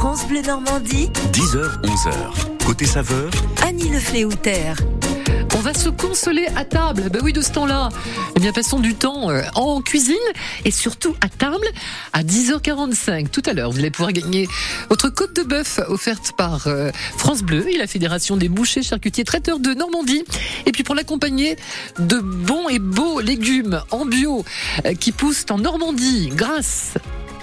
France Bleu Normandie, 10h, 11h. Côté saveur, Annie Le Fléoutère. On va se consoler à table. Ben oui, de ce temps-là. Eh bien, passons du temps euh, en cuisine et surtout à table à 10h45. Tout à l'heure, vous allez pouvoir gagner votre côte de bœuf offerte par euh, France Bleu et la Fédération des bouchers, charcutiers, traiteurs de Normandie. Et puis pour l'accompagner de bons et beaux légumes en bio euh, qui poussent en Normandie grâce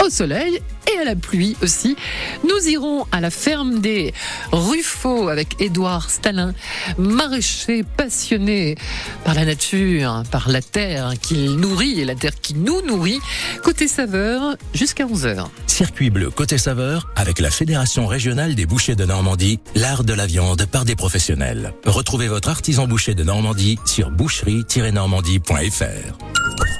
au soleil et à la pluie aussi. Nous irons à la ferme des Ruffaux avec Édouard Stalin, maraîcher passionné par la nature, par la terre qu'il nourrit et la terre qui nous nourrit. Côté saveur, jusqu'à 11h. Circuit bleu côté saveur avec la Fédération régionale des bouchers de Normandie, l'art de la viande par des professionnels. Retrouvez votre artisan boucher de Normandie sur boucherie-normandie.fr.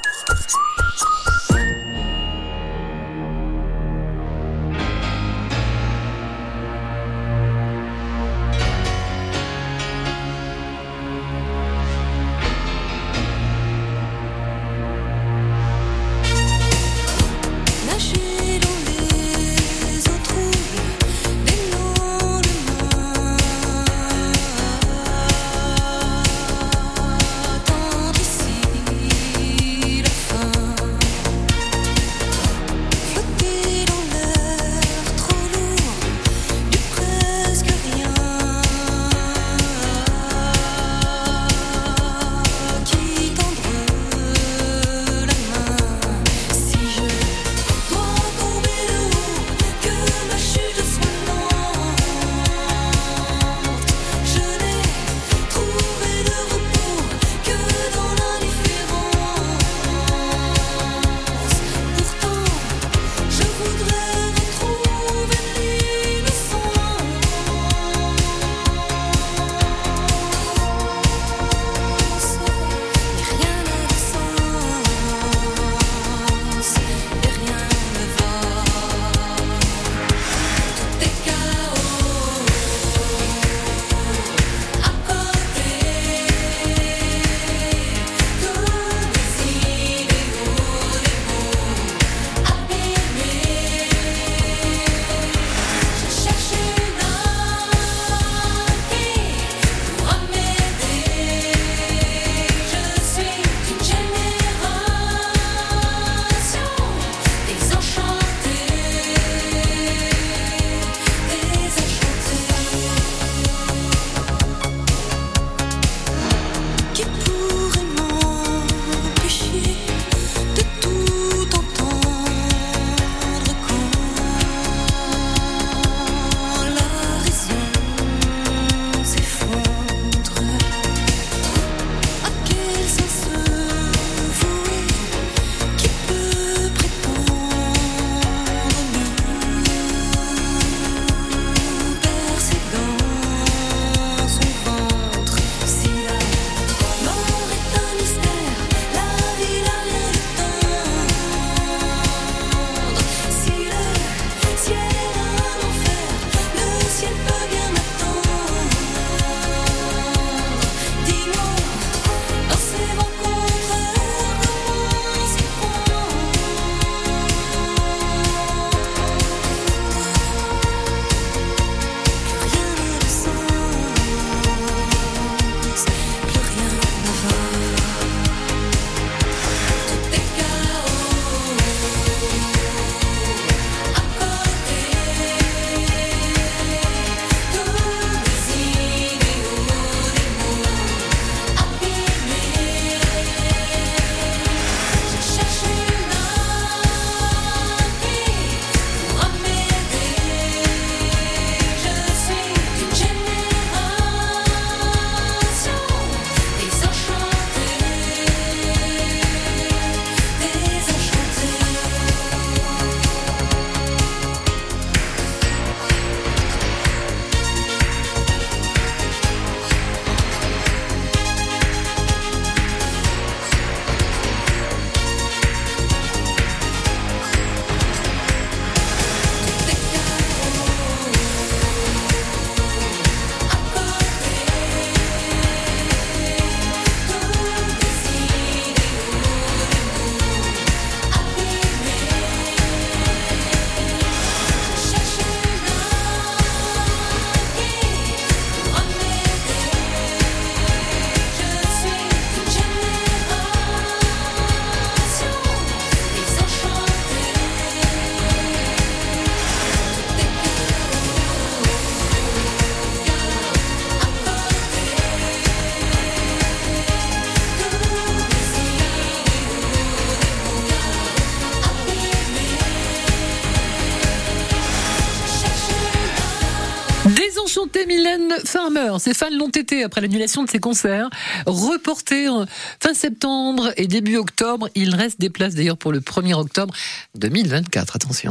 Farmer. Ses fans l'ont été après l'annulation de ses concerts. Reportés en fin septembre et début octobre. Il reste des places d'ailleurs pour le 1er octobre 2024. Attention.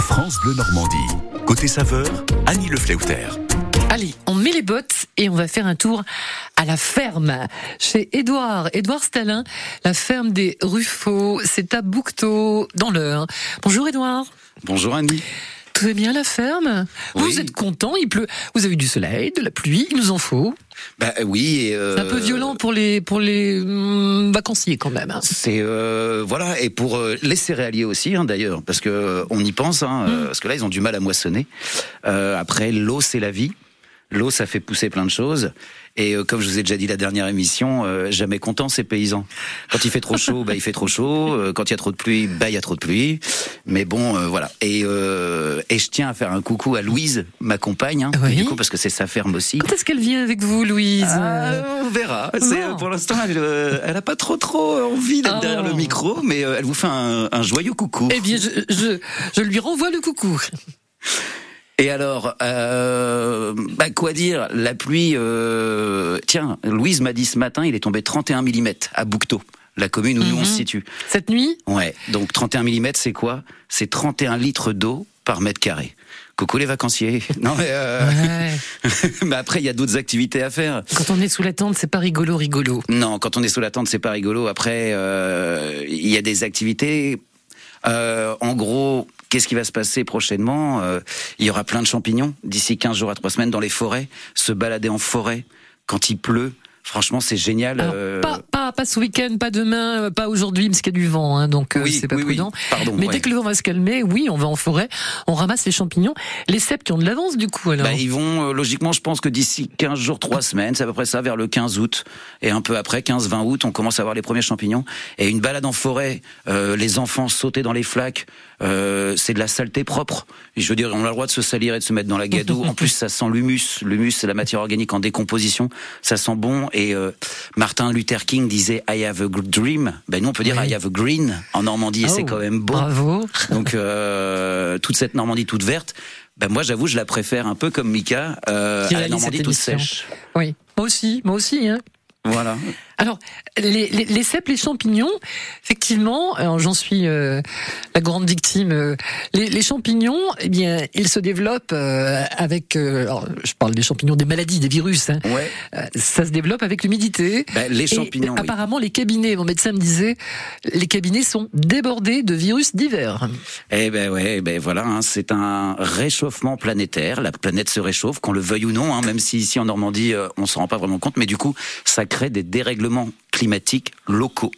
France Bleu Normandie. Côté saveur, Annie Le Fleuter. Allez, on met les bottes et on va faire un tour à la ferme chez Édouard, Édouard Stalin, la ferme des Ruffaux. C'est à Boucteau, dans l'Eure. Bonjour Édouard. Bonjour Annie. Tout va bien la ferme Oui. Vous êtes content, il pleut. Vous avez du soleil, de la pluie, il nous en faut. Bah oui. et, euh, C'est un peu violent pour les pour les hum, vacanciers quand même. hein. C'est euh, voilà et pour euh, les céréaliers aussi hein, d'ailleurs parce que euh, on y pense hein, euh, parce que là ils ont du mal à moissonner. Euh, après l'eau c'est la vie. L'eau ça fait pousser plein de choses et euh, comme je vous ai déjà dit la dernière émission euh, jamais content ces paysans. Quand il fait trop chaud bah il fait trop chaud. Euh, quand il y a trop de pluie bah il y a trop de pluie. Mais bon euh, voilà et euh, et je tiens à faire un coucou à Louise ma compagne hein, Oui. du coup parce que c'est sa ferme aussi. Quand est-ce qu'elle vient avec vous, Louise Ah, on verra. C'est, Non. euh, pour l'instant, elle, euh, elle a pas trop trop envie d'être derrière le micro, mais elle vous fait un, un joyeux coucou. Eh bien, je, je, je lui renvoie le coucou. Et alors, euh, bah quoi dire La pluie. euh, tiens, Louise m'a dit ce matin, il est tombé 31 mm à Boucteau, la commune où nous on se Mhm. situe. Cette nuit? Ouais. Donc 31 mm, c'est quoi? C'est 31 litres d'eau par mètre carré. Coucou les vacanciers. Non mais, euh, Ouais. mais après il y a d'autres activités à faire. Quand on est sous la tente, c'est pas rigolo, rigolo. Non, quand on est sous la tente, c'est pas rigolo. Après, euh, il y a des activités. Euh, en gros, qu'est-ce qui va se passer prochainement Euh, Il y aura plein de champignons d'ici 15 jours à 3 semaines dans les forêts. Se balader en forêt quand il pleut. Franchement, c'est génial. Alors, euh, pas, pas, pas ce week-end, pas demain, euh, pas aujourd'hui, parce qu'il y a du vent, hein, donc euh, oui, c'est pas oui, oui. prudent. Pardon. Mais ouais. dès que le vent va se calmer, oui, on va en forêt, on ramasse les champignons. Les cèpes qui ont de l'avance, du coup, alors. Bah, ils vont, euh, logiquement, je pense que d'ici 15 jours, 3 semaines, c'est à peu près ça, vers le 15 août. Et un peu après, 15-20 août, on commence à voir les premiers champignons. Et une balade en forêt, euh, les enfants sauter dans les flaques, euh, c'est de la saleté propre. Et je veux dire, on a le droit de se salir et de se mettre dans la gadoue. En plus, ça sent l'humus. L'humus, c'est la matière organique en décomposition. Ça sent bon. Et euh, Martin Luther King disait I have a good dream. Ben nous, on peut dire Oui. I have a green en Normandie. Et Oh, c'est quand même beau. Bravo. Donc euh, toute cette Normandie toute verte, ben moi j'avoue je la préfère un peu comme Mika euh, à la Normandie toute sèche. Oui. Moi aussi, moi aussi, hein. Voilà. Alors, les, les, les cèpes, les champignons, effectivement, j'en suis euh, la grande victime. euh, les, les champignons, eh bien, ils se développent euh, avec. alors, je parle des champignons, des maladies, des virus. Hein, Ouais. Ça se développe avec l'humidité. Ben, les Et champignons. oui. apparemment, les cabinets, mon médecin me disait, les cabinets sont débordés de virus divers. Eh ben ouais, eh ben voilà, hein, c'est un réchauffement planétaire. La planète se réchauffe, qu'on le veuille ou non, hein, même si ici en Normandie on s'en rend pas vraiment compte, mais du coup ça crée des dérèglements climatiques locaux.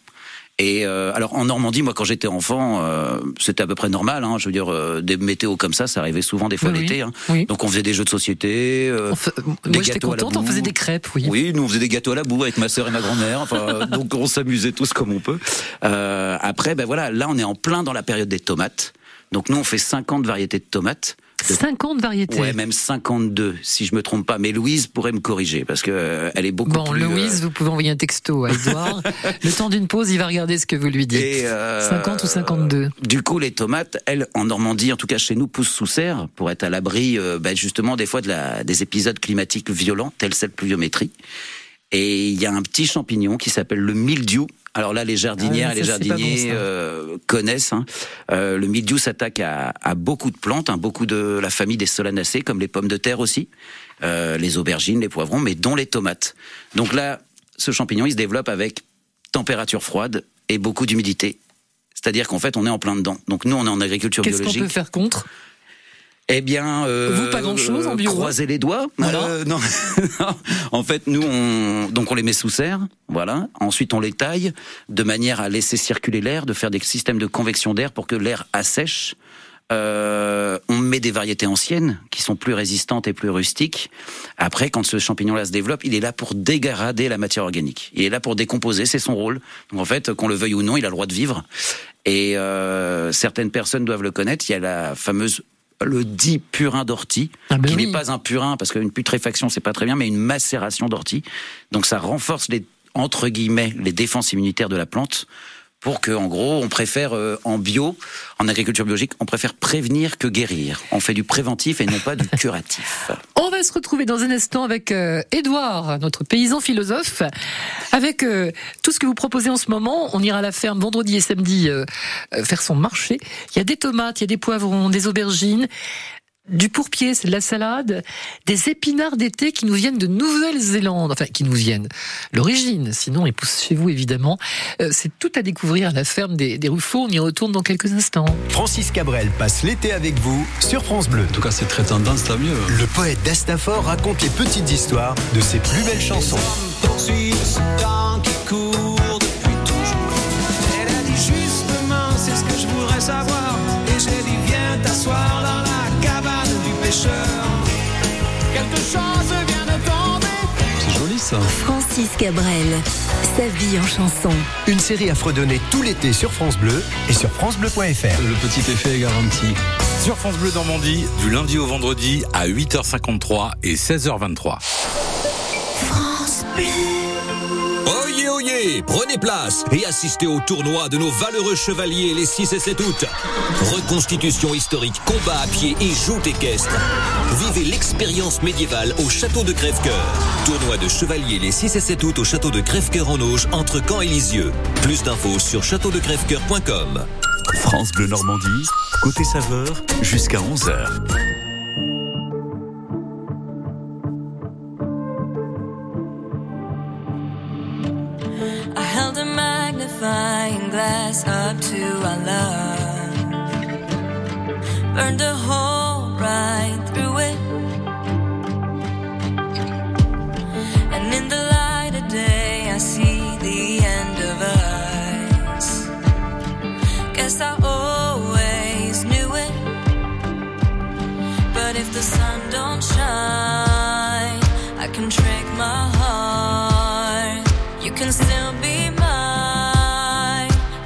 Et euh, alors en Normandie, moi quand j'étais enfant, euh, c'était à peu près normal. Hein, je veux dire, euh, des météos comme ça, ça arrivait souvent des fois Oui, l'été. Hein. Oui. Donc on faisait des jeux de société. fa- des Moi, j'étais gâteaux à la contente, on faisait des crêpes, oui. Oui, nous on faisait des gâteaux à la boue avec ma sœur et ma grand-mère. Enfin, donc on s'amusait tous comme on peut. Après, ben voilà, là on est en plein dans la période des tomates. Donc nous on fait 50 variétés de tomates. De- 50 variétés. Ouais, même 52 si je me trompe pas. Mais Louise pourrait me corriger parce que euh, elle est beaucoup Bon, plus. euh, Louise, vous pouvez envoyer un texto à Edouard. le temps d'une pause, il va regarder ce que vous lui dites. et, euh, 50 ou 52 Du coup, les tomates, elles, en Normandie, en tout cas chez nous, poussent sous serre pour être à l'abri, euh, ben, justement, des fois de la, des épisodes climatiques violents, tels cette pluviométrie. Et il y a un petit champignon qui s'appelle le mildiou. Alors là, les jardinières Ah, et les bon, jardiniers euh, connaissent. hein. Euh, le mildiou s'attaque à, à beaucoup de plantes, hein, beaucoup de la famille des solanacées, comme les pommes de terre aussi, euh, les aubergines, les poivrons, mais dont les tomates. Donc là, ce champignon, il se développe avec température froide et beaucoup d'humidité. C'est-à-dire qu'en fait, on est en plein dedans. Donc nous, on est en agriculture Qu'est-ce qu'on biologique. peut faire contre? Eh bien, euh, Vous, pas grand-chose en bio, Croiser les doigts. Voilà. Euh, non. en fait, nous, on, donc on les met sous serre, voilà. Ensuite, on les taille de manière à laisser circuler l'air, de faire des systèmes de convection d'air pour que l'air assèche. Euh, on met des variétés anciennes qui sont plus résistantes et plus rustiques. Après, quand ce champignon-là se développe, il est là pour dégrader la matière organique. Il est là pour décomposer, c'est son rôle. Donc en fait, qu'on le veuille ou non, il a le droit de vivre. Et euh, certaines personnes doivent le connaître. Il y a la fameuse le dit purin d'ortie, Ah ben qui oui. n'est pas un purin parce qu'une putréfaction c'est pas très bien, mais une macération d'ortie. Donc ça renforce les entre guillemets les défenses immunitaires de la plante pour que, en gros, on préfère euh, en bio, en agriculture biologique, on préfère prévenir que guérir. On fait du préventif et non pas du curatif. On va se retrouver dans un instant avec euh, Édouard, notre paysan philosophe, avec euh, tout ce que vous proposez en ce moment. On ira à la ferme vendredi et samedi euh, euh, faire son marché. Il y a des tomates, il y a des poivrons, des aubergines. Du pourpier, c'est de la salade, des épinards d'été qui nous viennent de Nouvelle-Zélande, enfin qui nous viennent. L'origine, sinon ils poussent chez vous évidemment. Euh, c'est tout à découvrir à la ferme des, des Ruffaux. On y retourne dans quelques instants. Francis Cabrel passe l'été avec vous sur France Bleu. En tout cas, c'est très tendance, tant mieux. Le poète d'Astafor raconte les petites histoires de ses plus belles chansons. savoir. Et j'ai dit, viens t'asseoir pêcheur. Quelque chose vient de tomber. C'est joli ça. Francis Cabrel, sa vie en chanson. Une série à fredonner tout l'été sur France Bleu et sur francebleu.fr. Le petit effet est garanti. Sur France Bleu Normandie, du lundi au vendredi à 8h53 et 16h23. Oyez, prenez place et assistez au tournoi de nos valeureux chevaliers les 6 et 7 août. Reconstitution historique, combat à pied et joute équestre. Vivez l'expérience médiévale au château de Crèvecoeur. Tournoi de chevaliers les 6 et 7 août au château de Crèvecoeur en Auge entre Caen et Lisieux. Plus d'infos sur châteaudecrèvecoeur.com. France Bleu Normandie, côté saveur, jusqu'à 11h. Up to our love. Burned a hole right through it. And in the light of day, I see the end of us. Guess I always knew it. But if the sun don't shine, I can trick my heart. You can still be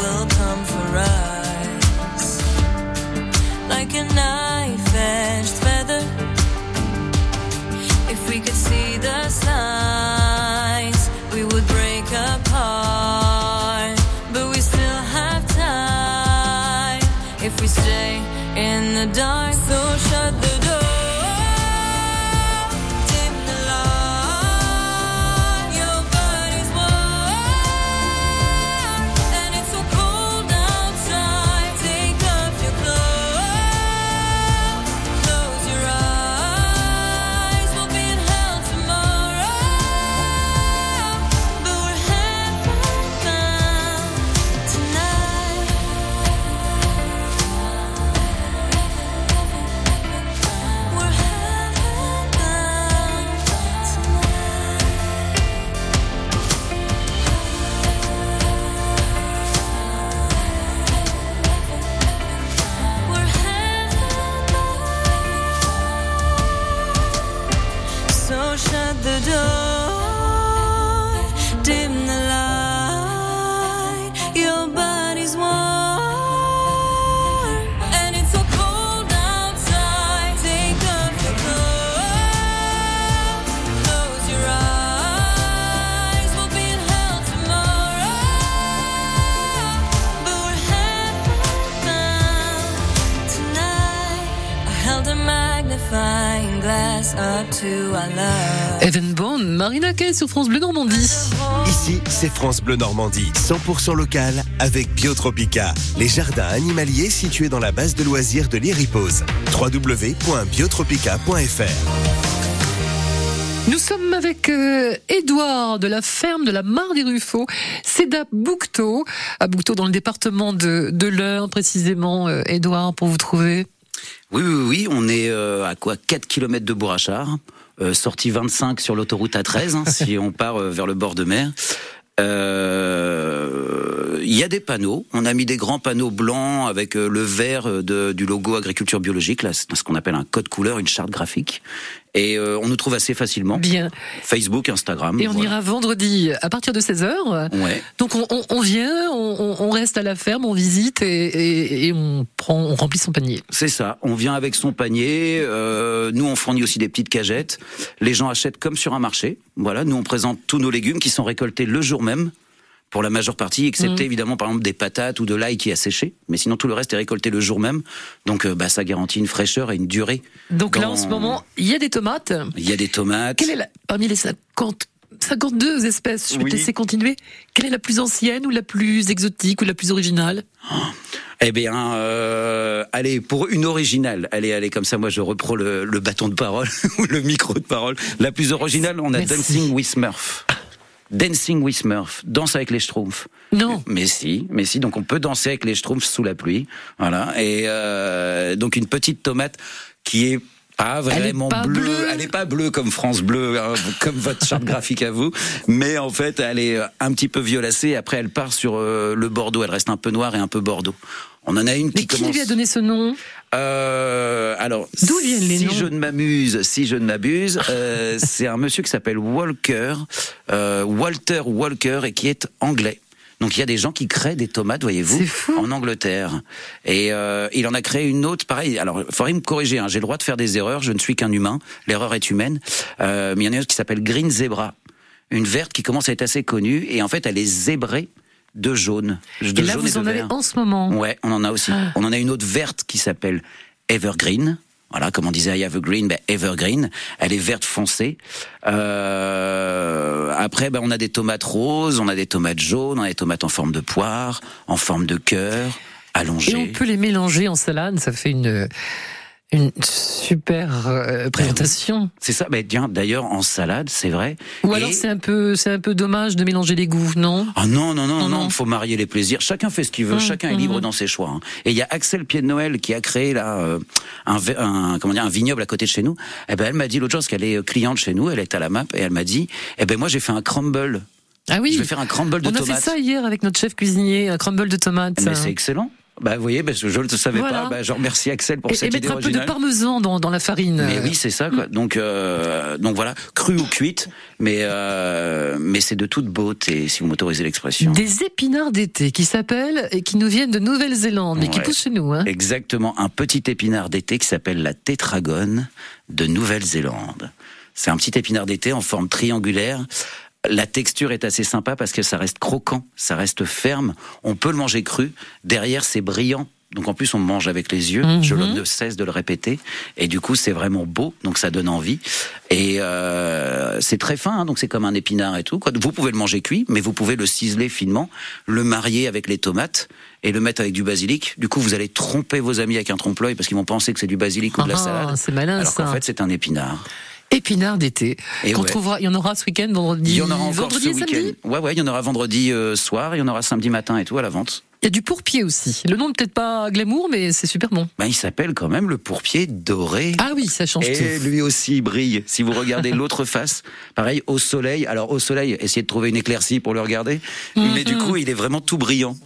will come for us, like a knife-edged Sur France Bleu Normandie. Ici, c'est France Bleu Normandie, 100% local avec Biotropica, les jardins animaliers situés dans la base de loisirs de l'Iripose. www.biotropica.fr Nous sommes avec euh, Édouard de la ferme de la Mare des Ruffaux. C'est à Boucteau, à Boucteau dans le département de, de l'Eure précisément, euh, Édouard, pour vous trouver. Oui, oui, oui, on est euh, à quoi? 4 km de Bourrachard, euh, sortie 25 sur l'autoroute A13, hein, si on part euh, vers le bord de mer. Euh, Il y a des panneaux. On a mis des grands panneaux blancs avec euh, le vert euh, de- du logo agriculture biologique, là, ce qu'on appelle un code couleur, une charte graphique. Et euh, on nous trouve assez facilement. Bien. Facebook, Instagram. Et on voilà. ira vendredi à partir de 16h. Ouais. Donc on, on- on vient, on, on- on reste à la ferme, on visite et, et- et on prend, on remplit son panier. C'est ça. On vient avec son panier. euh, nous, on fournit aussi des petites cagettes. Les gens achètent comme sur un marché. Voilà. Nous, on présente tous nos légumes qui sont récoltés le jour même. Pour la majeure partie, excepté Mhm. évidemment par exemple des patates ou de l'ail qui a séché, mais sinon tout le reste est récolté le jour même, donc euh, bah, ça garantit une fraîcheur et une durée. Donc là en ce moment, il y a des tomates. Il y a des tomates. Quelle est la, parmi les 50, 52 espèces, je vais Oui. te laisser continuer, quelle est la plus ancienne ou la plus exotique ou la plus originale? Eh bien, euh, allez, pour une originale, allez, allez, comme ça, moi je reprends le, le bâton de parole ou le micro de parole. La plus originale, on a Merci. Dancing with Murph. Dancing with Murph, danse avec les Schtroumpfs. Non. Mais si, mais si, donc on peut danser avec les Schtroumpfs sous la pluie, voilà. Et euh, donc une petite tomate qui est pas vraiment bleue. bleue. Elle est pas bleue comme France Bleu, hein, comme votre charte graphique à vous, mais en fait elle est un petit peu violacée. Après elle part sur euh, le Bordeaux, elle reste un peu noire et un peu Bordeaux. On en a une Mais qui qui commence. lui a donné ce nom? Euh, alors, D'où viennent les si noms je ne m'amuse, si je ne m'abuse, euh, c'est un monsieur qui s'appelle Walker, euh, Walter Walker, et qui est anglais. Donc il y a des gens qui créent des tomates, voyez-vous, en Angleterre. Et euh, il en a créé une autre, pareil. Alors, il faudrait me corriger. Hein, J'ai le droit de faire des erreurs. Je ne suis qu'un humain. L'erreur est humaine. Euh, mais il y en a une autre qui s'appelle Green Zebra, une verte qui commence à être assez connue. Et en fait, elle est zébrée de jaune. De Et là, jaune vous de en avez vert. en ce moment. Ouais, on en a aussi. Ah. On en a une autre verte qui s'appelle Evergreen. Voilà, comme on disait I have a green, ben Evergreen. Elle est verte foncée. Euh, après, ben on a des tomates roses, on a des tomates jaunes, on a des tomates en forme de poire, en forme de cœur, Et allongées. on peut les mélanger en salade, ça fait une, une super euh, présentation. C'est ça. Ben tiens, d'ailleurs en salade, c'est vrai. Ou Et- alors c'est un peu, c'est un peu dommage de mélanger les goûts, non? Ah non, non, non, Non, non, faut marier les plaisirs. Chacun fait ce qu'il veut, Mmh, chacun est libre dans ses choix. hein. Et il y a Axel Pied de Noël qui a créé là euh, un, un, comment dire, un vignoble à côté de chez nous. Eh ben, elle m'a dit l'autre jour, parce qu'elle est euh, cliente chez nous, elle est à la map, et elle m'a dit, eh ben moi j'ai fait un crumble. Ah oui. Je vais faire un crumble de On a tomates. fait ça hier avec notre chef cuisinier, un crumble de tomates. Mais c'est excellent. Bah, vous voyez, que je ne le savais Voilà. pas. Bah, je remercie Axel pour Et, et cette idée mettre un peu de parmesan dans, dans la farine. Mais oui, c'est ça. Quoi. Donc, euh, donc voilà, cru ou cuite, mais euh, mais c'est de toute beauté, si vous m'autorisez l'expression. Des épinards d'été qui s'appellent et qui nous viennent de Nouvelle-Zélande, mais qui poussent chez nous. Hein. Exactement, un petit épinard d'été qui s'appelle la tétragone de Nouvelle-Zélande. C'est un petit épinard d'été en forme triangulaire. La texture est assez sympa parce que ça reste croquant, ça reste ferme. On peut le manger cru. Derrière, c'est brillant. Donc en plus, on mange avec les yeux. Mhm. Je ne cesse de le répéter. Et du coup, c'est vraiment beau. Donc ça donne envie. Et euh, c'est très fin. hein, donc c'est comme un épinard et tout. Quoi. Vous pouvez le manger cuit, mais vous pouvez le ciseler finement, le marier avec les tomates et le mettre avec du basilic. Du coup, vous allez tromper vos amis avec un trompe-l'œil parce qu'ils vont penser que c'est du basilic ou de la Ah, salade. c'est malin Alors ça. qu'en fait, c'est un épinard. Épinards d'été. Et Qu'on ouais. trouvera, il y en aura ce week-end, vendredi, Il y en aura encore vendredi ce et samedi. week-end. Ouais, ouais, il y en aura vendredi euh, soir, il y en aura samedi matin et tout à la vente. Il y a du pourpier aussi. Le nom peut-être pas glamour, mais c'est super bon. Ben, il s'appelle quand même le pourpier doré. Ah oui, ça change Et tout. lui aussi il brille. Si vous regardez l'autre face, pareil au soleil. Alors au soleil, essayez de trouver une éclaircie pour le regarder. Mais du Mhm. coup, il est vraiment tout brillant.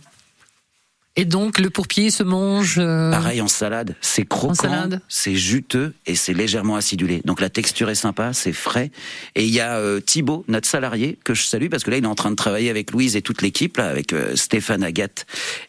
Et donc, le pourpier se mange. euh, Pareil en salade, c'est croquant, salade. c'est juteux et c'est légèrement acidulé. Donc la texture est sympa, c'est frais. Et il y a euh, Thibaut, notre salarié, que je salue parce que là il est en train de travailler avec Louise et toute l'équipe, là, avec euh, Stéphane Agathe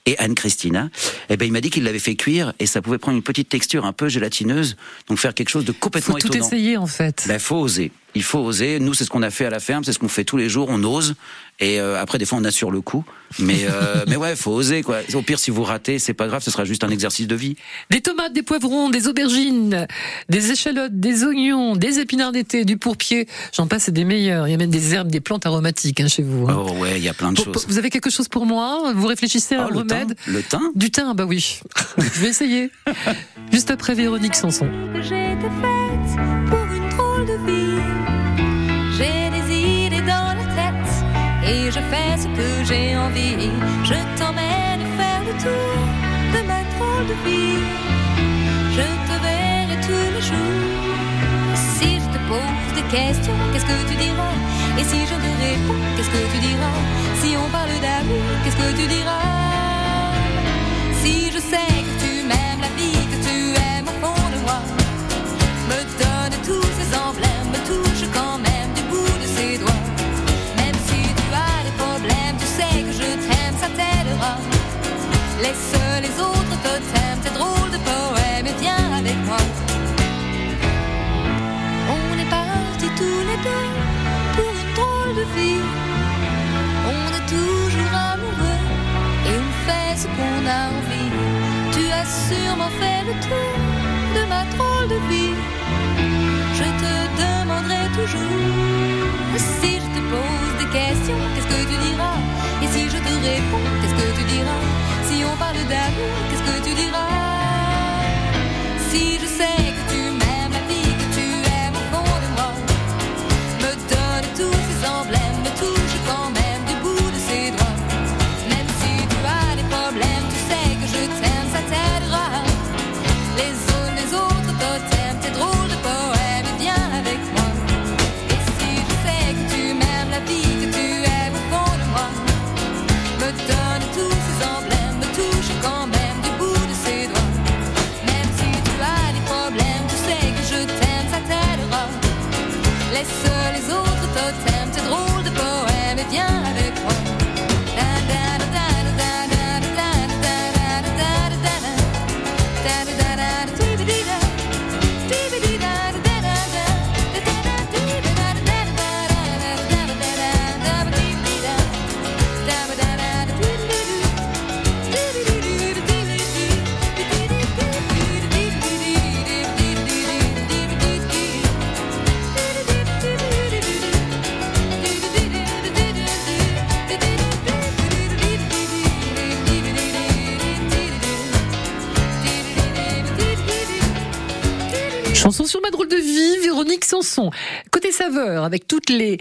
et Anne-Christina. Et ben il m'a dit qu'il l'avait fait cuire et ça pouvait prendre une petite texture un peu gélatineuse, donc faire quelque chose de faut complètement tout étonnant. essayer en fait. Ben, faut oser. Il faut oser. Nous, c'est ce qu'on a fait à la ferme, c'est ce qu'on fait tous les jours. On ose. Et euh, après, des fois, on assure le coup. Mais, euh, mais ouais, faut oser, quoi. Au pire, si vous ratez, c'est pas grave, ce sera juste un exercice de vie. Des tomates, des poivrons, des aubergines, des échalotes, des oignons, des épinards d'été, du pourpier. J'en passe, c'est des meilleurs. Il y a même des herbes, des plantes aromatiques hein, chez vous. hein. Oh ouais, il y a plein de Pour- choses. vous avez quelque chose pour moi? Vous réfléchissez à Oh, un le thym, remède? Le thym? Du thym, bah oui. Je vais essayer. Juste après Véronique Sanson. J'ai envie. Je t'emmène faire le tour de ma drôle de vie. Je te verrai tous les jours. Si je te pose des questions, qu'est-ce que tu diras? Et si je te réponds, qu'est-ce que tu diras? Si on parle d'amour, qu'est-ce que tu diras? Si je sais que Laisse les autres totems, tes drôles de poèmes et viens avec moi. On est partis tous les deux pour une drôle de vie. On est toujours amoureux et on fait ce qu'on a envie. Tu as sûrement fait le tour de ma drôle de vie. Je te demanderai toujours si je te pose des questions, qu'est-ce que tu diras? Et si je te réponds, qu'est-ce que tu diras? Si on parle d'amour, qu'est-ce que tu diras? Si je sais Côté saveur, avec toutes les,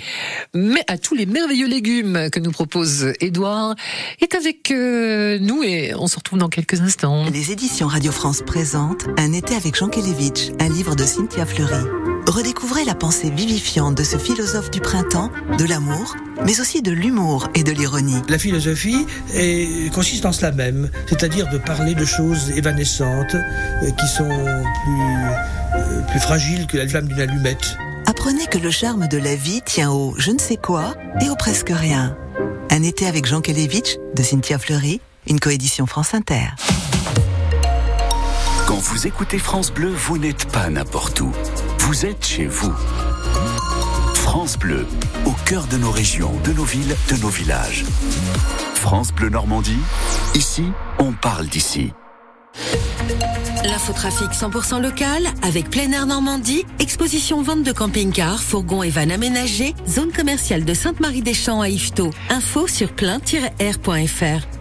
à tous les merveilleux légumes que nous propose Édouard, est avec euh, nous et on se retrouve dans quelques instants. Les éditions Radio France présentent Un été avec Jean Kelevitch, un livre de Cynthia Fleury. Redécouvrez la pensée vivifiante de ce philosophe du printemps, de l'amour, mais aussi de l'humour et de l'ironie. La philosophie est- consiste en cela même, c'est-à-dire de parler de choses évanescentes euh, qui sont plus, euh, plus fragiles que la flamme d'une allumette. Apprenez que le charme de la vie tient au je ne sais quoi et au presque rien. Un été avec Jean Kelevitch de Cynthia Fleury, une coédition France Inter. Quand vous écoutez France Bleu, vous n'êtes pas n'importe où. Vous êtes chez vous. France Bleu, au cœur de nos régions, de nos villes, de nos villages. France Bleu Normandie, ici, on parle d'ici. L'infotrafic 100% local avec plein air Normandie, exposition vente de camping-cars, fourgons et vannes aménagés, zone commerciale de Sainte-Marie-des-Champs à Yvetot. Info sur plein-air.fr.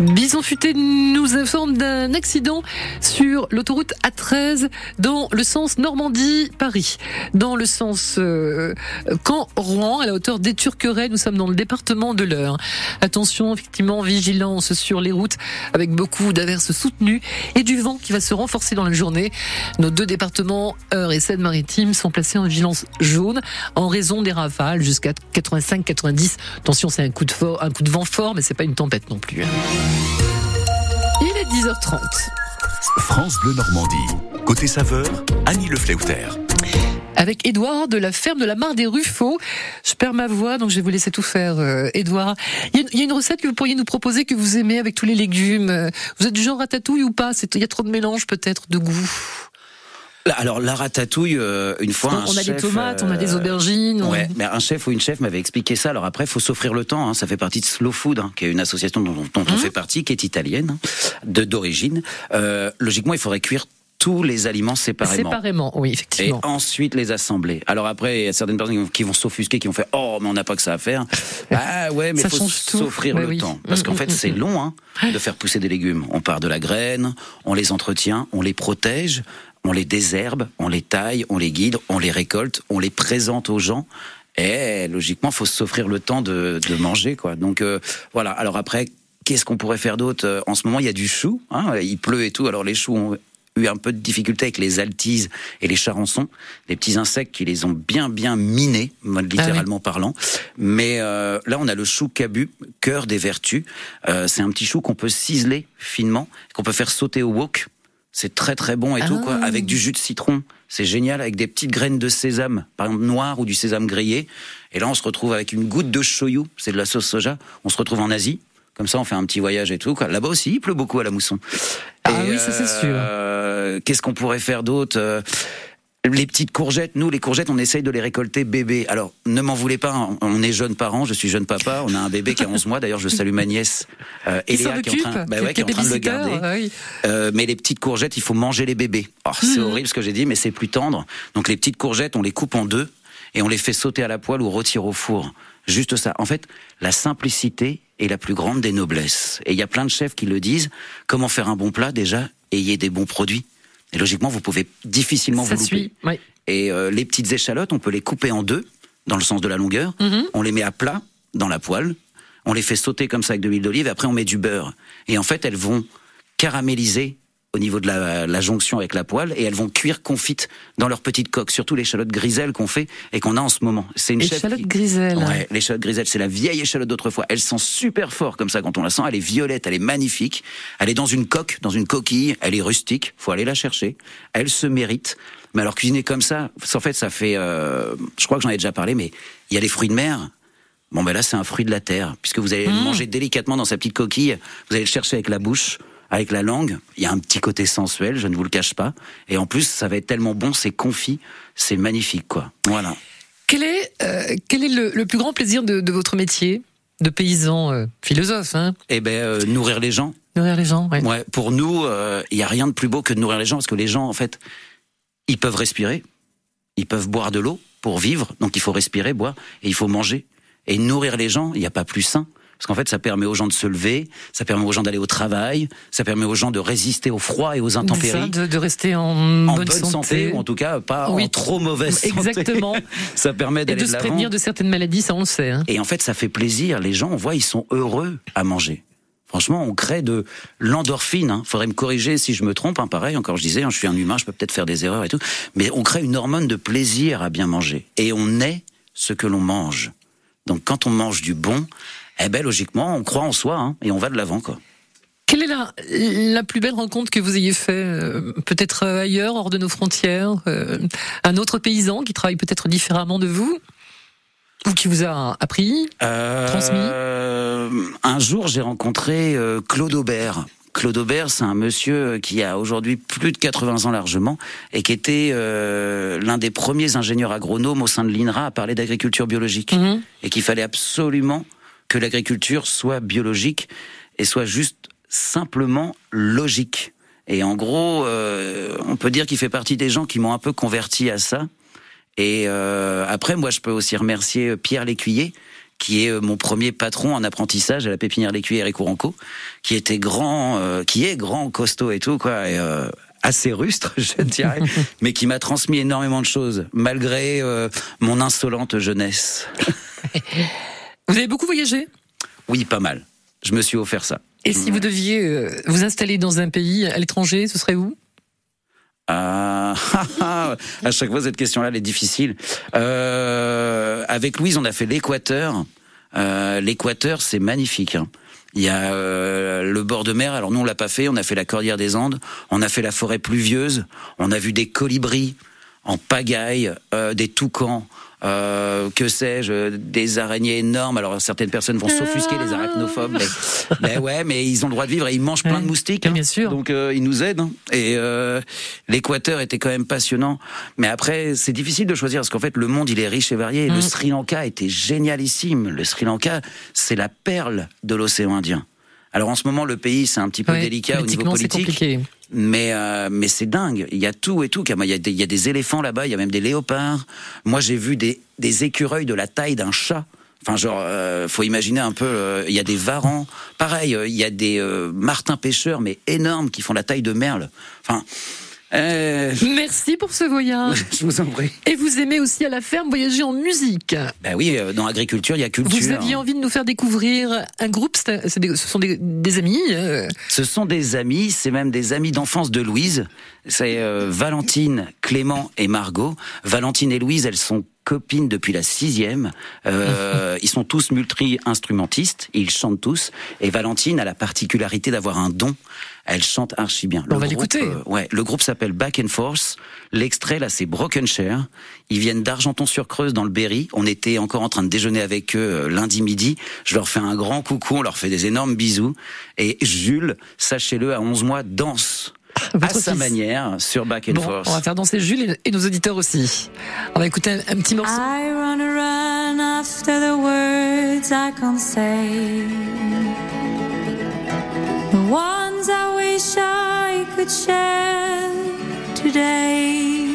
Bison Futé nous informe d'un accident sur l'autoroute A13 dans le sens Normandie-Paris. Dans le sens euh, Caen-Rouen, à la hauteur des Turquerets, nous sommes dans le département de l'Eure. Attention, effectivement, vigilance sur les routes avec beaucoup d'averses soutenues et du vent qui va se renforcer dans la journée. Nos deux départements, Eure et Seine-Maritime, sont placés en vigilance jaune en raison des rafales jusqu'à 85-90. Attention, c'est un coup de un coup de vent fort, mais c'est pas une tempête non plus. Il est 10h30. France Bleu Normandie. Côté saveur, Annie Le. Avec Édouard de la ferme de la Mare des Ruffaux. Je perds ma voix, donc je vais vous laisser tout faire, euh, Édouard. Il y, a, il y a une recette que vous pourriez nous proposer que vous aimez avec tous les légumes. Euh, Vous êtes du genre ratatouille ou pas? Il y a trop de mélange peut-être de goût. Alors la ratatouille, euh, une fois, On- un on a des tomates, on a des euh, aubergines, on- Ouais, mais un chef ou une chef m'avait expliqué ça. Alors après, faut s'offrir le temps. hein. Ça fait partie de Slow Food, hein, qui est une association dont, dont Mmh. on fait partie, qui est italienne, hein, de d'origine. Euh, logiquement, il faudrait cuire tous les aliments séparément. Séparément, oui, Et effectivement. ensuite les assembler. Alors après, il y a certaines personnes qui vont- s'offusquer, qui vont faire Oh, mais on n'a pas que ça à faire. Ah ouais, mais il faut s'offrir Ouais, le oui. temps. Parce Mm, qu'en mm, fait, c'est long hein, de faire pousser des légumes. On part de la graine, on les entretient, on les protège, on les désherbe, on les taille, on les guide, on les récolte, on les présente aux gens. Et logiquement, faut s'offrir le temps de, de manger, quoi. Donc euh, voilà. Alors après, qu'est-ce qu'on pourrait faire d'autre? Euh, En ce moment, il y a du chou. Hein, il pleut et tout. Alors les choux ont eu un peu de difficulté avec les altises et les charançons, les petits insectes qui les ont bien bien minés, littéralement parlant. Mais euh, là, on a le chou cabu, cœur des vertus. Euh, c'est un petit chou qu'on peut ciseler finement, qu'on peut faire sauter au wok. C'est très très bon et tout quoi, Ah. avec du jus de citron. C'est génial avec des petites graines de sésame, par exemple noir ou du sésame grillé. Et là, on se retrouve avec une goutte de shoyu, c'est de la sauce soja. On se retrouve en Asie. Comme ça, on fait un petit voyage et tout. quoi. Là-bas aussi, il pleut beaucoup à la mousson. Ah Et, oui, ça, c'est sûr. euh, Qu'est-ce qu'on pourrait faire d'autre Euh, les petites courgettes, nous, les courgettes, on essaye de les récolter bébés. Alors, ne m'en voulez pas, hein, on est jeune parents, je suis jeune papa, on a un bébé qui a 11 mois, d'ailleurs, je salue ma nièce, euh, Qui s'en Eléa, qui est en train, occupe, bah ouais, qui est en train de le garder. oui. Euh, mais les petites courgettes, il faut manger les bébés. Alors, c'est Mhm. horrible ce que j'ai dit, mais c'est plus tendre. Donc, les petites courgettes, on les coupe en deux et on les fait sauter à la poêle ou rôtir au four. Juste ça. En fait, la simplicité est la plus grande des noblesses. Et il y a plein de chefs qui le disent. Comment faire un bon plat Déjà, ayez des bons produits. Et logiquement, vous pouvez difficilement Ça vous louper. suit. Oui. Et euh, les petites échalotes, on peut les couper en deux, dans le sens de la longueur. Mhm. On les met à plat dans la poêle. On les fait sauter comme ça avec de l'huile d'olive. Après, on met du beurre. Et en fait, elles vont caraméliser au niveau de la, la jonction avec la poêle et elles vont cuire confites dans leur petite coque. Surtout l'échalote griselle qu'on fait et qu'on a en ce moment. C'est une Échalote qui- griselle. Ouais, l'échalote griselle, c'est la vieille échalote d'autrefois. Elle sent super fort comme ça quand on la sent. Elle est violette, elle est magnifique. Elle est dans une coque, dans une coquille. Elle est rustique. Faut aller la chercher. Elle se mérite. Mais alors cuisiner comme ça, en fait, ça fait. euh, je crois que j'en ai déjà parlé, mais il y a les fruits de mer. Bon ben là, c'est un fruit de la terre, puisque vous allez le manger délicatement dans sa petite coquille. Vous allez le chercher avec la bouche. Avec la langue, il y a un petit côté sensuel, je ne vous le cache pas. Et en plus, ça va être tellement bon, c'est confit, c'est magnifique, quoi. Voilà. Quel est, euh, quel est le, le plus grand plaisir de, de votre métier de paysan euh, philosophe hein? Eh ben, euh, nourrir les gens. Nourrir les gens, ouais. Ouais, pour nous, euh, il y a rien de plus beau que de nourrir les gens, parce que les gens, en fait, ils peuvent respirer, ils peuvent boire de l'eau pour vivre, donc il faut respirer, boire, et il faut manger. Et nourrir les gens, il n'y a pas plus sain. Parce qu'en fait, ça permet aux gens de se lever, ça permet aux gens d'aller au travail, ça permet aux gens de résister au froid et aux C'est ça, intempéries. de, de rester en, En bonne, bonne santé. ou en tout cas pas Oui. en trop mauvaise santé. Exactement. ça permet Et d'aller de de se prévenir de certaines maladies, ça on le sait. hein. Et en fait, ça fait plaisir. Les gens, on voit, ils sont heureux à manger. Franchement, on crée de l'endorphine. Hein. Faudrait me corriger si je me trompe. Hein. Pareil, encore je disais, hein, je suis un humain, je peux peut-être faire des erreurs et tout. Mais on crée une hormone de plaisir à bien manger. Et on est ce que l'on mange. Donc quand on mange du bon, eh ben logiquement, on croit en soi hein, et on va de l'avant, quoi. Quelle est la, la plus belle rencontre que vous ayez fait euh, Peut-être euh, ailleurs, hors de nos frontières euh, Un autre paysan qui travaille peut-être différemment de vous Ou qui vous a appris Euh, Un jour, j'ai rencontré Claude Aubert. Claude Aubert, c'est un monsieur qui a aujourd'hui plus de 80 ans largement et qui était euh, l'un des premiers ingénieurs agronomes au sein de l'INRA à parler d'agriculture biologique. Mhm. Et qu'il fallait absolument que l'agriculture soit biologique et soit juste simplement logique. Et en gros, euh, on peut dire qu'il fait partie des gens qui m'ont un peu converti à ça. Et euh, après, moi, je peux aussi remercier euh, Pierre Lécuyer, qui est euh, mon premier patron en apprentissage à la pépinière Lécuyer et Couranco, qui était grand, euh, qui est grand, costaud et tout, quoi. Et, euh, assez rustre, je dirais, mais qui m'a transmis énormément de choses, malgré euh, mon insolente jeunesse. Vous avez beaucoup voyagé Oui, pas mal. Je me suis offert ça. Et si vous deviez euh, vous installer dans un pays à l'étranger, ce serait où Ah, à chaque fois cette question-là, elle est difficile. Euh, avec Louise, on a fait l'Équateur. Euh, L'Équateur, c'est magnifique. hein. Il y a euh, le bord de mer. Alors nous, on l'a pas fait. On a fait la cordillère des Andes. On a fait la forêt pluvieuse. On a vu des colibris en pagaille, des toucans. Euh, que sais-je, des araignées énormes. Alors certaines personnes vont s'offusquer, les arachnophobes. Mais, mais ouais, mais ils ont le droit de vivre et ils mangent plein de moustiques. hein. Bien sûr. Donc euh, ils nous aident. hein. Et euh, l'Équateur était quand même passionnant. Mais après, c'est difficile de choisir parce qu'en fait, le monde, il est riche et varié. Et Le Mm. Sri Lanka était génialissime. Le Sri Lanka, c'est la perle de l'océan Indien. Alors en ce moment, le pays, c'est un petit peu Ouais, délicat au niveau politique. compliqué. Mais euh, mais c'est dingue. Il y a tout et tout. Il y a des, il y a des éléphants là-bas. Il y a même des léopards. Moi, j'ai vu des, des écureuils de la taille d'un chat. Enfin, genre, euh, faut imaginer un peu. euh, Il y a des varans. Pareil, euh, il y a des euh, martins pêcheurs, mais énormes, qui font la taille de merle. Enfin, Euh, Merci pour ce voyage. je vous en prie. Et vous aimez aussi à la ferme voyager en musique. Ben oui, euh, dans l'agriculture, il y a culture. Vous aviez envie de nous faire découvrir un groupe, des- ce sont des, des amis. euh, Ce sont des amis, c'est même des amis d'enfance de Louise. C'est euh, Valentine, Clément et Margot. Valentine et Louise, elles sont copines depuis la sixième. Euh, ils sont tous multi-instrumentistes, ils chantent tous. Et Valentine a la particularité d'avoir un don. Elle chante archi bien. On va l'écouter. euh, ouais, le groupe s'appelle Back and Forth. L'extrait là, c'est Broken Share. Ils viennent d'Argenton-sur-Creuse dans le Berry. On était encore en train de déjeuner avec eux euh, lundi midi. Je leur fais un grand coucou, on leur fait des énormes bisous. Et Jules, sachez-le, à 11 mois, danse à sa fils. manière sur Back and Bon, Forth. on va faire danser Jules et, et nos auditeurs aussi. On va écouter un, un petit morceau. I run around after the words I can't say. Ones I wish I could share today.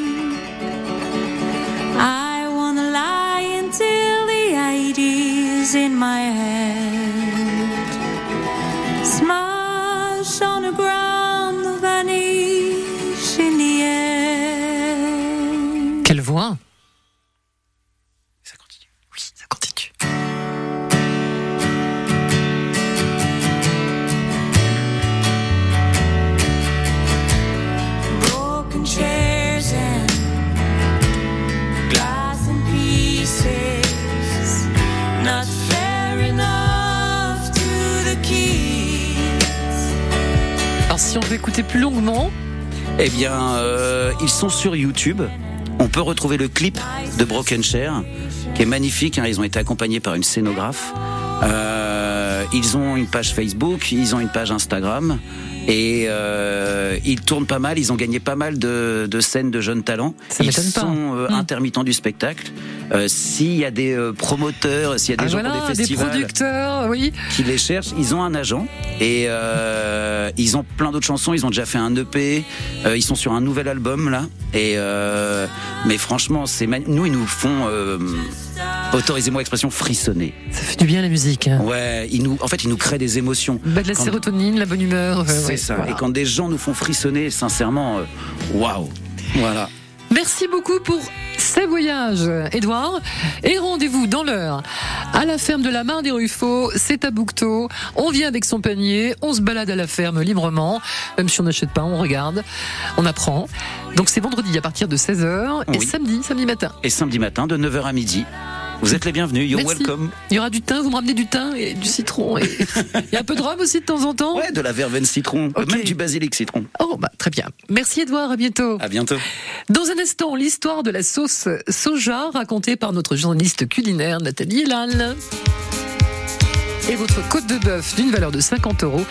I wanna lie until the ideas in my head smash on the ground, vanish in the air. Quelle voix écouter plus longuement, Eh bien, euh, ils sont sur YouTube. On peut retrouver le clip de Broken Share, qui est magnifique. hein. Ils ont été accompagnés par une scénographe. Euh, ils ont une page Facebook, ils ont une page Instagram. Et euh, ils tournent pas mal, ils ont gagné pas mal de, de scènes de jeunes talents. Ça ils pas. sont euh, Hmm. intermittents du spectacle. Euh, s'il y a des euh, promoteurs, s'il y a des ah gens voilà, pour des des festivals producteurs, oui. qui les cherchent. Ils ont un agent et euh, ils ont plein d'autres chansons. Ils ont déjà fait un EP. ils sont sur un nouvel album là. Et mais franchement, c'est nous ils nous font autorisez-moi l'expression frissonner. Ça fait du bien la musique. hein. Ouais, ils nous en fait ils nous créent des émotions. Bah, de la Quand- sérotonine, la bonne humeur. C'est ouais, ça. Et quand des gens nous font frissonner, sincèrement, waouh. Voilà. Merci beaucoup pour ces voyages, Edouard. Et rendez-vous dans l'heure à la ferme de la Mare des Ruffaux. C'est à Boucteau. On vient avec son panier, on se balade à la ferme librement. Même si on n'achète pas, on regarde, on apprend. Donc c'est vendredi à partir de 16h et Oui. samedi, samedi matin. Et samedi matin de 9h à midi. Vous êtes les bienvenus. You're Merci. welcome. Il y aura du thym, vous me ramenez du thym et du citron. Et, et un peu de rhum aussi de temps en temps. Ouais, de la verveine citron, même du basilic citron. Oh, bah, très bien. Merci Edouard, à bientôt. À bientôt. Dans un instant, l'histoire de la sauce soja racontée par notre journaliste culinaire Nathalie Elal. Et votre côte de bœuf d'une valeur de 50 euros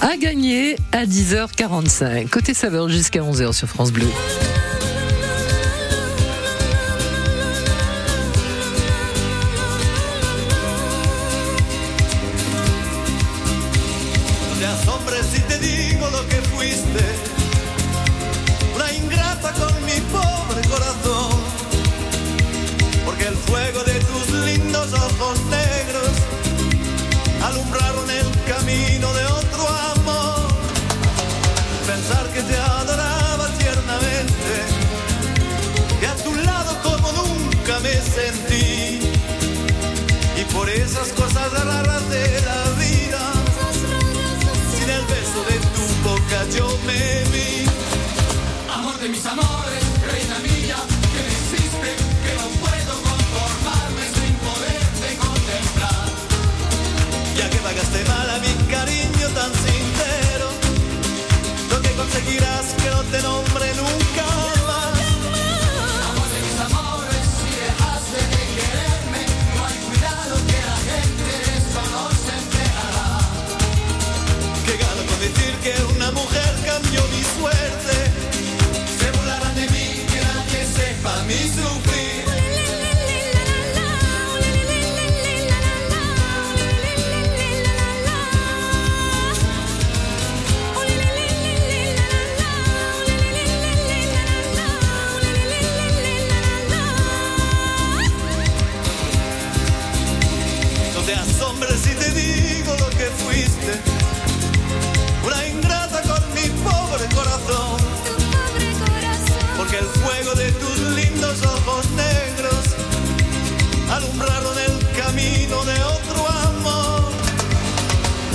a gagné à 10h45. Côté saveur jusqu'à 11h sur France Bleu. Conseguirás que no te nombre nunca más. Amor de mis amores, si dejaste de quererme, no hay cuidado que la gente de eso no se enterará. Que gano con decir que una mujer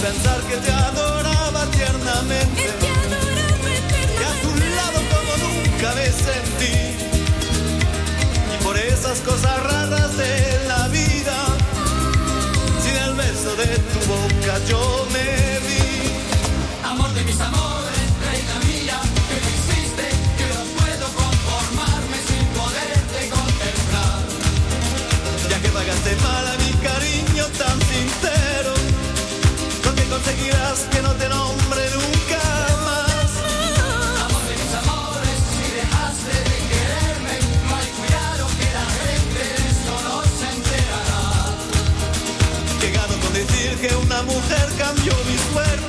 pensar que te adoraba tiernamente. Que a tu lado como nunca me sentí. Y por esas cosas raras de la vida, sin el beso de tu boca yo me conseguirás que no te nombre nunca más. Amor de mis amores, si dejaste de quererme, hay cuidado que la gente de esto no se enterará. Que gano con decir que una mujer cambió mi suerte.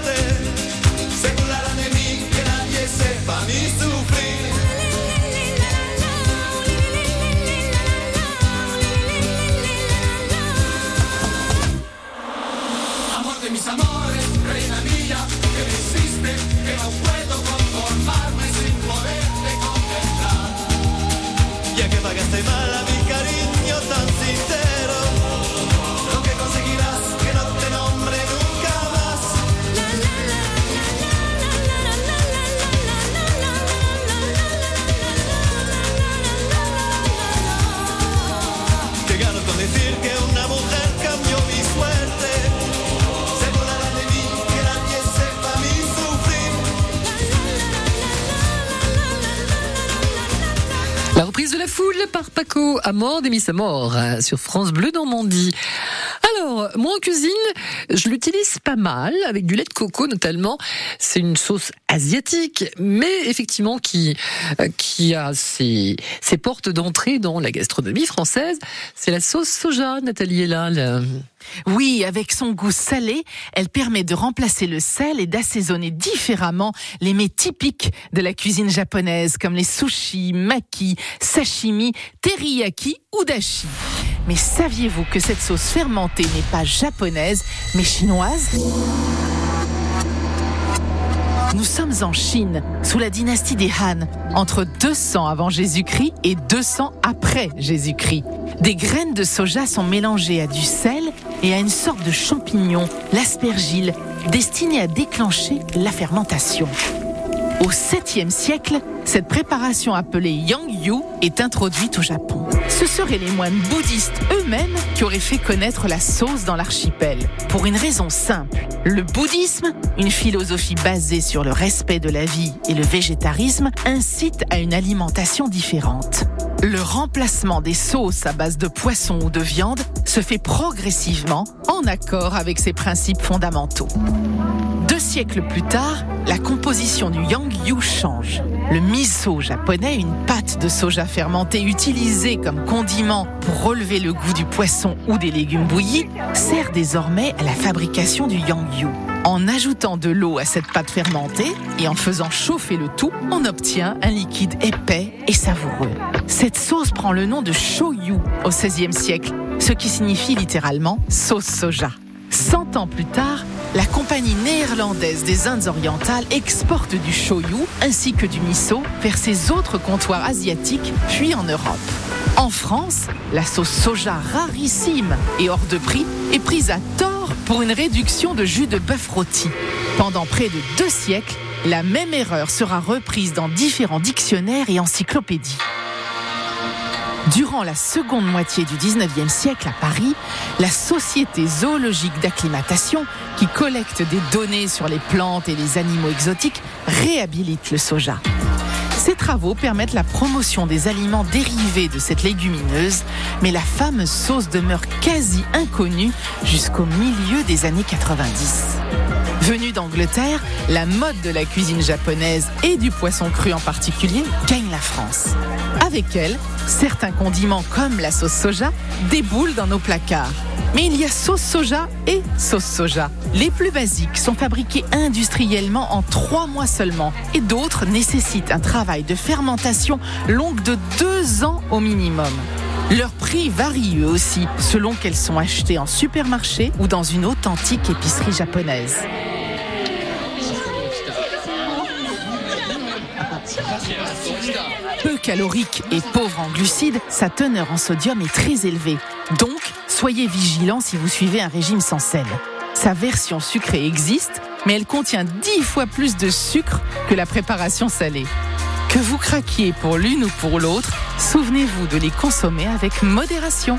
Mort des Miss à mort, euh, sur France Bleu Normandie. Alors, moi en cuisine, je l'utilise pas mal, avec du lait de coco notamment. C'est une sauce asiatique, mais effectivement qui, euh, qui a ses, ses portes d'entrée dans la gastronomie française. C'est la sauce soja, Nathalie le- Oui, avec son goût salé, elle permet de remplacer le sel et d'assaisonner différemment les mets typiques de la cuisine japonaise, comme les sushis, maki, sashimi, teriyaki ou dashi. Mais saviez-vous que cette sauce fermentée n'est pas japonaise, mais chinoise? Nous sommes en Chine, sous la dynastie des Han, entre 200 avant Jésus-Christ et 200 après Jésus-Christ. Des graines de soja sont mélangées à du sel et à une sorte de champignon, l'aspergile, destiné à déclencher la fermentation. Au 7e siècle, cette préparation appelée Yangyu est introduite au Japon. Ce seraient les moines bouddhistes eux-mêmes qui auraient fait connaître la sauce dans l'archipel. Pour une raison simple. Le bouddhisme, une philosophie basée sur le respect de la vie et le végétarisme, incite à une alimentation différente. Le remplacement des sauces à base de poisson ou de viande se fait progressivement en accord avec ces principes fondamentaux. Deux siècles plus tard, la composition du yangyu change. Le miso japonais, une pâte de soja fermentée utilisée comme condiment pour relever le goût du poisson ou des légumes bouillis, sert désormais à la fabrication du yangyu. En ajoutant de l'eau à cette pâte fermentée et en faisant chauffer le tout, on obtient un liquide épais et savoureux. Cette sauce prend le nom de shoyu au XVIe siècle, ce qui signifie littéralement sauce soja. Cent ans plus tard, la compagnie néerlandaise des Indes orientales exporte du shoyu ainsi que du miso vers ses autres comptoirs asiatiques, puis en Europe. En France, la sauce soja rarissime et hors de prix est prise à tort pour une réduction de jus de bœuf rôti. Pendant près de deux siècles, la même erreur sera reprise dans différents dictionnaires et encyclopédies. Durant la seconde moitié du 19e siècle à Paris, la Société zoologique d'acclimatation, qui collecte des données sur les plantes et les animaux exotiques, réhabilite le soja. Ces travaux permettent la promotion des aliments dérivés de cette légumineuse, mais la fameuse sauce demeure quasi inconnue jusqu'au milieu des années 90. Venue d'Angleterre, la mode de la cuisine japonaise et du poisson cru en particulier gagne la France. Avec elle, certains condiments comme la sauce soja déboulent dans nos placards. Mais il y a sauce soja et sauce soja. Les plus basiques sont fabriquées industriellement en trois mois seulement et d'autres nécessitent un travail de fermentation longue de deux ans au minimum. Leurs prix varient eux aussi selon qu'elles sont achetées en supermarché ou dans une authentique épicerie japonaise. Peu calorique et pauvre en glucides, sa teneur en sodium est très élevée. Donc, soyez vigilants si vous suivez un régime sans sel. Sa version sucrée existe, mais elle contient 10 fois plus de sucre que la préparation salée. Que vous craquiez pour l'une ou pour l'autre, souvenez-vous de les consommer avec modération.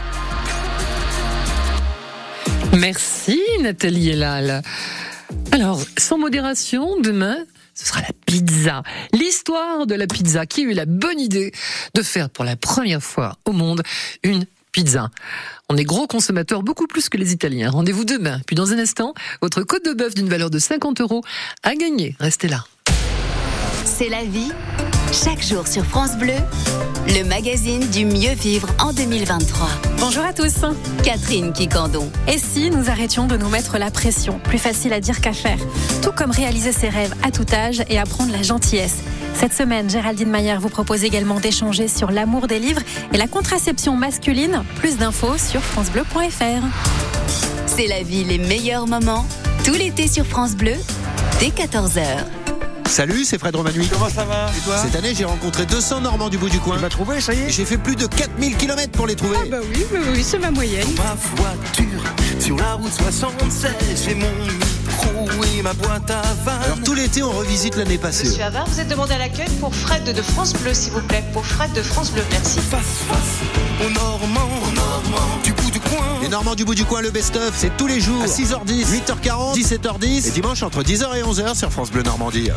Merci Nathalie Elal. Alors, sans modération, demain, ce sera la pizza. L'histoire de la pizza qui a eu la bonne idée de faire pour la première fois au monde une pizza. On est gros consommateurs, beaucoup plus que les Italiens. Rendez-vous demain. Puis dans un instant, votre côte de bœuf d'une valeur de 50 euros a gagné. Restez là. C'est la vie. Chaque jour sur France Bleu, le magazine du mieux vivre en 2023. Bonjour à tous. Catherine Quicandon. Et si nous arrêtions de nous mettre la pression Plus facile à dire qu'à faire. Tout comme réaliser ses rêves à tout âge et apprendre la gentillesse? Cette semaine, Géraldine Maillard vous propose également d'échanger sur l'amour des livres et la contraception masculine. Plus d'infos sur francebleu.fr. C'est la vie, les meilleurs moments. Tout l'été sur France Bleu, dès 14h. Salut, c'est Fred Romanui. Comment ça va Et toi Cette année, j'ai rencontré 200 Normands du bout du coin. Tu m'as trouvé, ça y est J'ai fait plus de 4000 km pour les trouver. Ah bah oui, oui, oui c'est ma moyenne. Ma voiture, sur la route 76, j'ai mon micro et ma boîte à vin. Alors tout l'été, on revisite l'année passée. Monsieur Havard, vous êtes demandé à l'accueil pour Fred de France Bleu, s'il vous plaît. Pour Fred de France Bleu, merci. Face, face, aux Normands, aux Normands, du bout du coin. Les Normands du bout du coin, le best-of, c'est tous les jours à 6h10, 8h40, 17h10 et dimanche entre 10h et 11h sur France Bleu Normandie.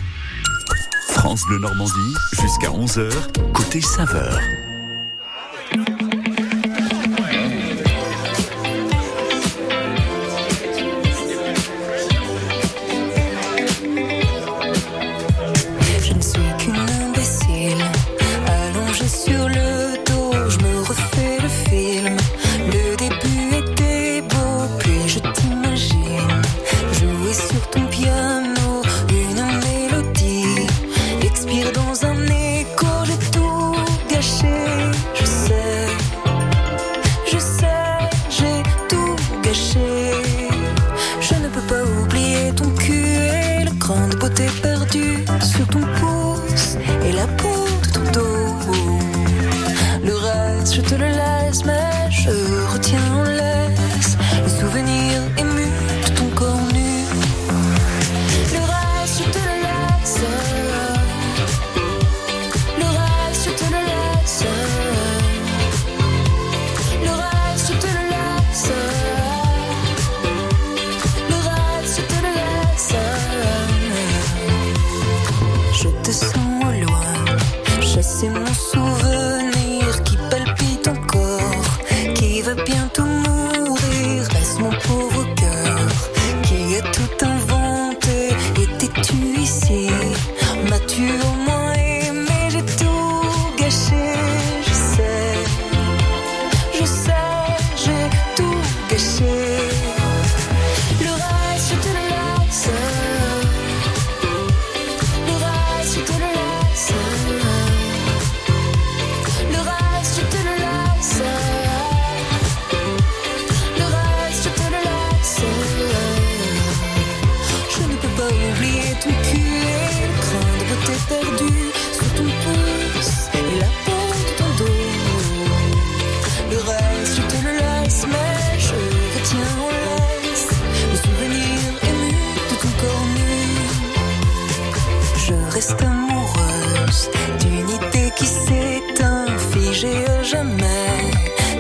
France Bleu Normandie, jusqu'à 11h, côté saveur. Amoureuse d'une idée qui s'éteint, figée à jamais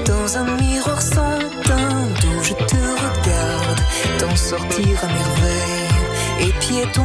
dans un miroir sans teint d'où je te regarde, t'en sortir à merveille. Et puis ton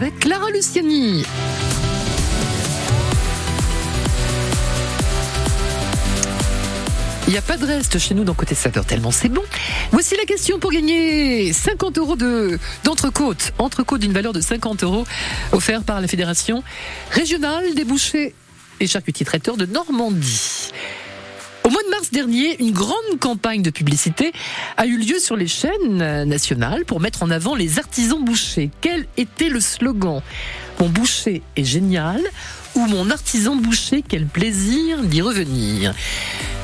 avec Clara Luciani. Il n'y a pas de reste chez nous dans Côté Saveur, tellement c'est bon. Voici la question pour gagner 50 euros de, d'entrecôte. Entrecôte d'une valeur de 50 euros offert par la Fédération régionale des bouchers et charcutiers traiteurs de Normandie. Au mois de mars dernier, une grande campagne de publicité a eu lieu sur les chaînes nationales pour mettre en avant les artisans bouchers. Quel était le slogan? Mon boucher est génial ou mon artisan boucher, quel plaisir d'y revenir?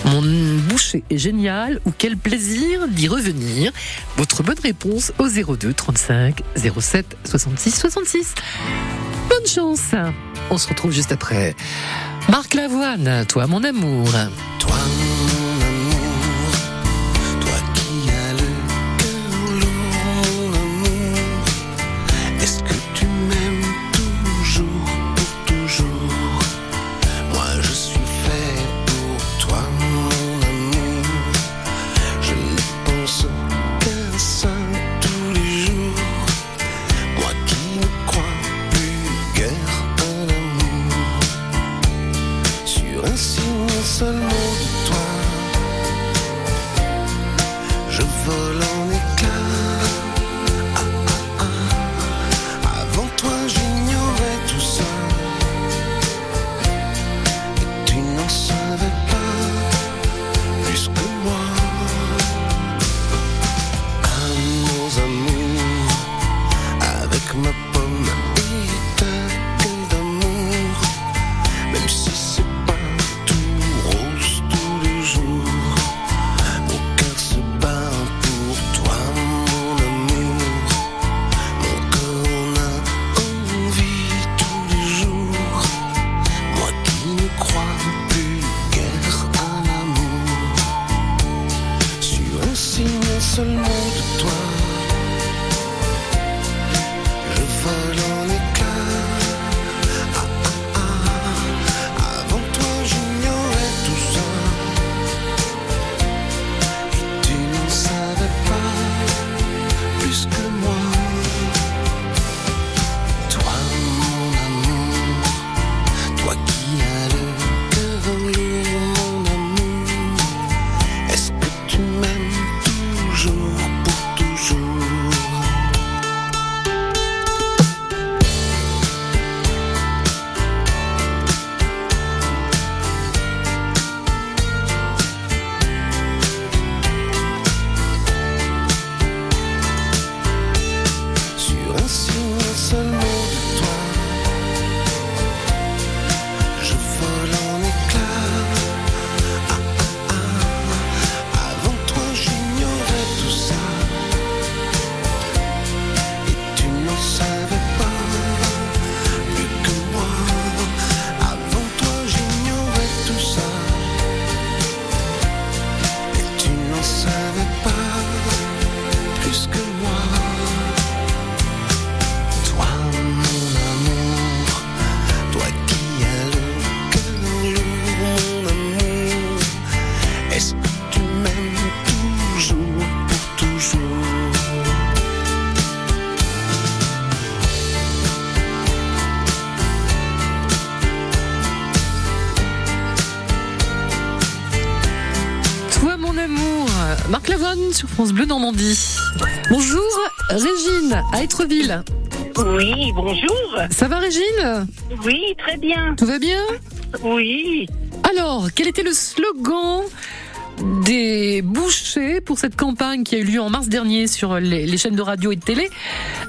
Mon boucher est génial ou quel plaisir d'y revenir? Votre bonne réponse au 02 35 07 66 66. Bonne chance. On se retrouve juste après. Marc Lavoine, toi mon amour. Toi France Bleu Normandie. Bonjour Régine à Étreville. Oui, bonjour. Ça va Régine? Oui, très bien. Tout va bien? Oui. Alors, quel était le slogan des bouchers pour cette campagne qui a eu lieu en mars dernier sur les, les chaînes de radio et de télé?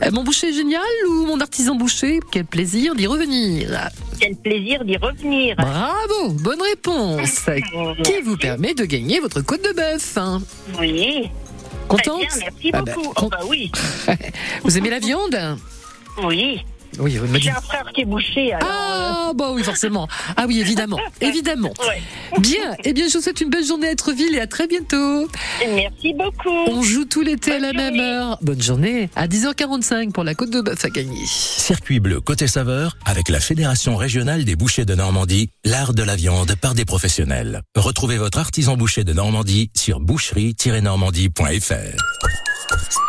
Euh, Mon boucher est génial ou mon artisan boucher? Quel plaisir d'y revenir Quel plaisir d'y revenir. Bravo, bonne réponse qui vous permet de gagner votre côte de bœuf. hein? Oui. Contente Très bien, merci Ah bah, beaucoup. Oh, bah oui. Vous aimez la viande? Oui. Oui, vous me J'ai un frère qui est bouché. Alors, Ah, bah oui, forcément. Ah oui, évidemment, évidemment. Bien, eh bien, je vous souhaite une belle journée à Être-Ville et à très bientôt. Merci beaucoup. On joue tout l'été à la même heure. Bonne journée. À 10h45 pour la côte de bœuf à gagner. Circuit bleu côté saveur avec la Fédération régionale des bouchers de Normandie, l'art de la viande par des professionnels. Retrouvez votre artisan boucher de Normandie sur boucherie-normandie.fr.